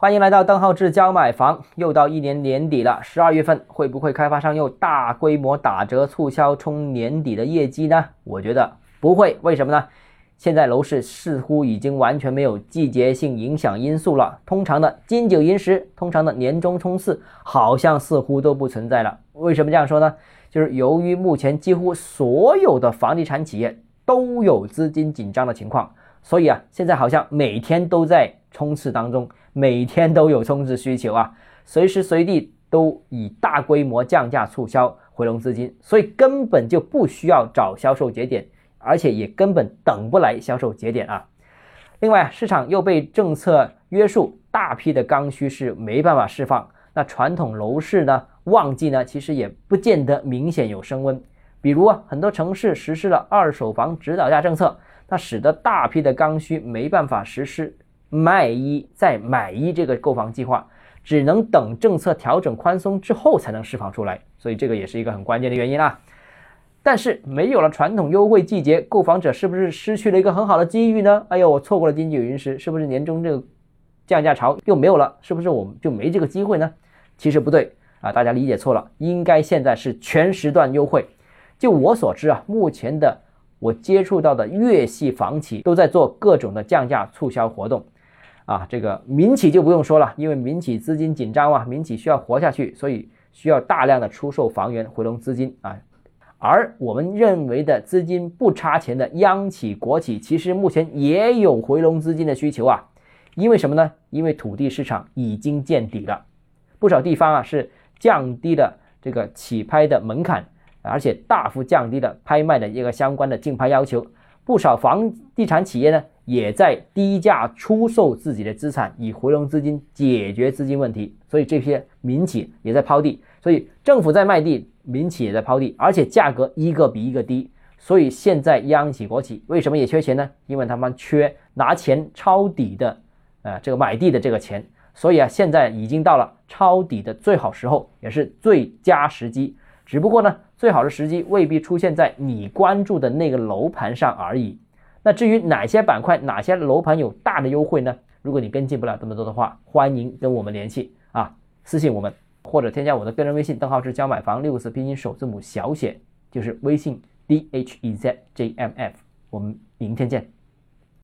欢迎来到邓浩志教买房。又到一年年底了，十二月份会不会开发商又大规模打折促销冲年底的业绩呢？我觉得不会。为什么呢？现在楼市似乎已经完全没有季节性影响因素了。通常的金九银十，通常的年终冲刺，好像似乎都不存在了。为什么这样说呢？就是由于目前几乎所有的房地产企业都有资金紧张的情况，所以啊，现在好像每天都在冲刺当中。每天都有充值需求啊，随时随地都以大规模降价促销回笼资金，所以根本就不需要找销售节点，而且也根本等不来销售节点啊。另外，市场又被政策约束，大批的刚需是没办法释放。那传统楼市呢，旺季呢，其实也不见得明显有升温。比如啊，很多城市实施了二手房指导价政策，那使得大批的刚需没办法实施。卖一再买一这个购房计划，只能等政策调整宽松之后才能释放出来，所以这个也是一个很关键的原因啦。但是没有了传统优惠季节，购房者是不是失去了一个很好的机遇呢？哎呦，我错过了经济云时，是不是年终这个降价潮又没有了？是不是我们就没这个机会呢？其实不对啊，大家理解错了，应该现在是全时段优惠。就我所知啊，目前的我接触到的粤系房企都在做各种的降价促销活动。啊，这个民企就不用说了，因为民企资金紧张嘛，民企需要活下去，所以需要大量的出售房源回笼资金啊。而我们认为的资金不差钱的央企国企，其实目前也有回笼资金的需求啊。因为什么呢？因为土地市场已经见底了，不少地方啊是降低了这个起拍的门槛，而且大幅降低了拍卖的一个相关的竞拍要求。不少房地产企业呢。也在低价出售自己的资产，以回笼资金解决资金问题。所以这些民企也在抛地，所以政府在卖地，民企也在抛地，而且价格一个比一个低。所以现在央企国企为什么也缺钱呢？因为他们缺拿钱抄底的，呃，这个买地的这个钱。所以啊，现在已经到了抄底的最好时候，也是最佳时机。只不过呢，最好的时机未必出现在你关注的那个楼盘上而已。那至于哪些板块、哪些楼盘有大的优惠呢？如果你跟进不了这么多的话，欢迎跟我们联系啊，私信我们或者添加我的个人微信，邓浩志教买房六个字拼音首字母小写，就是微信 d h e z j m f。我们明天见。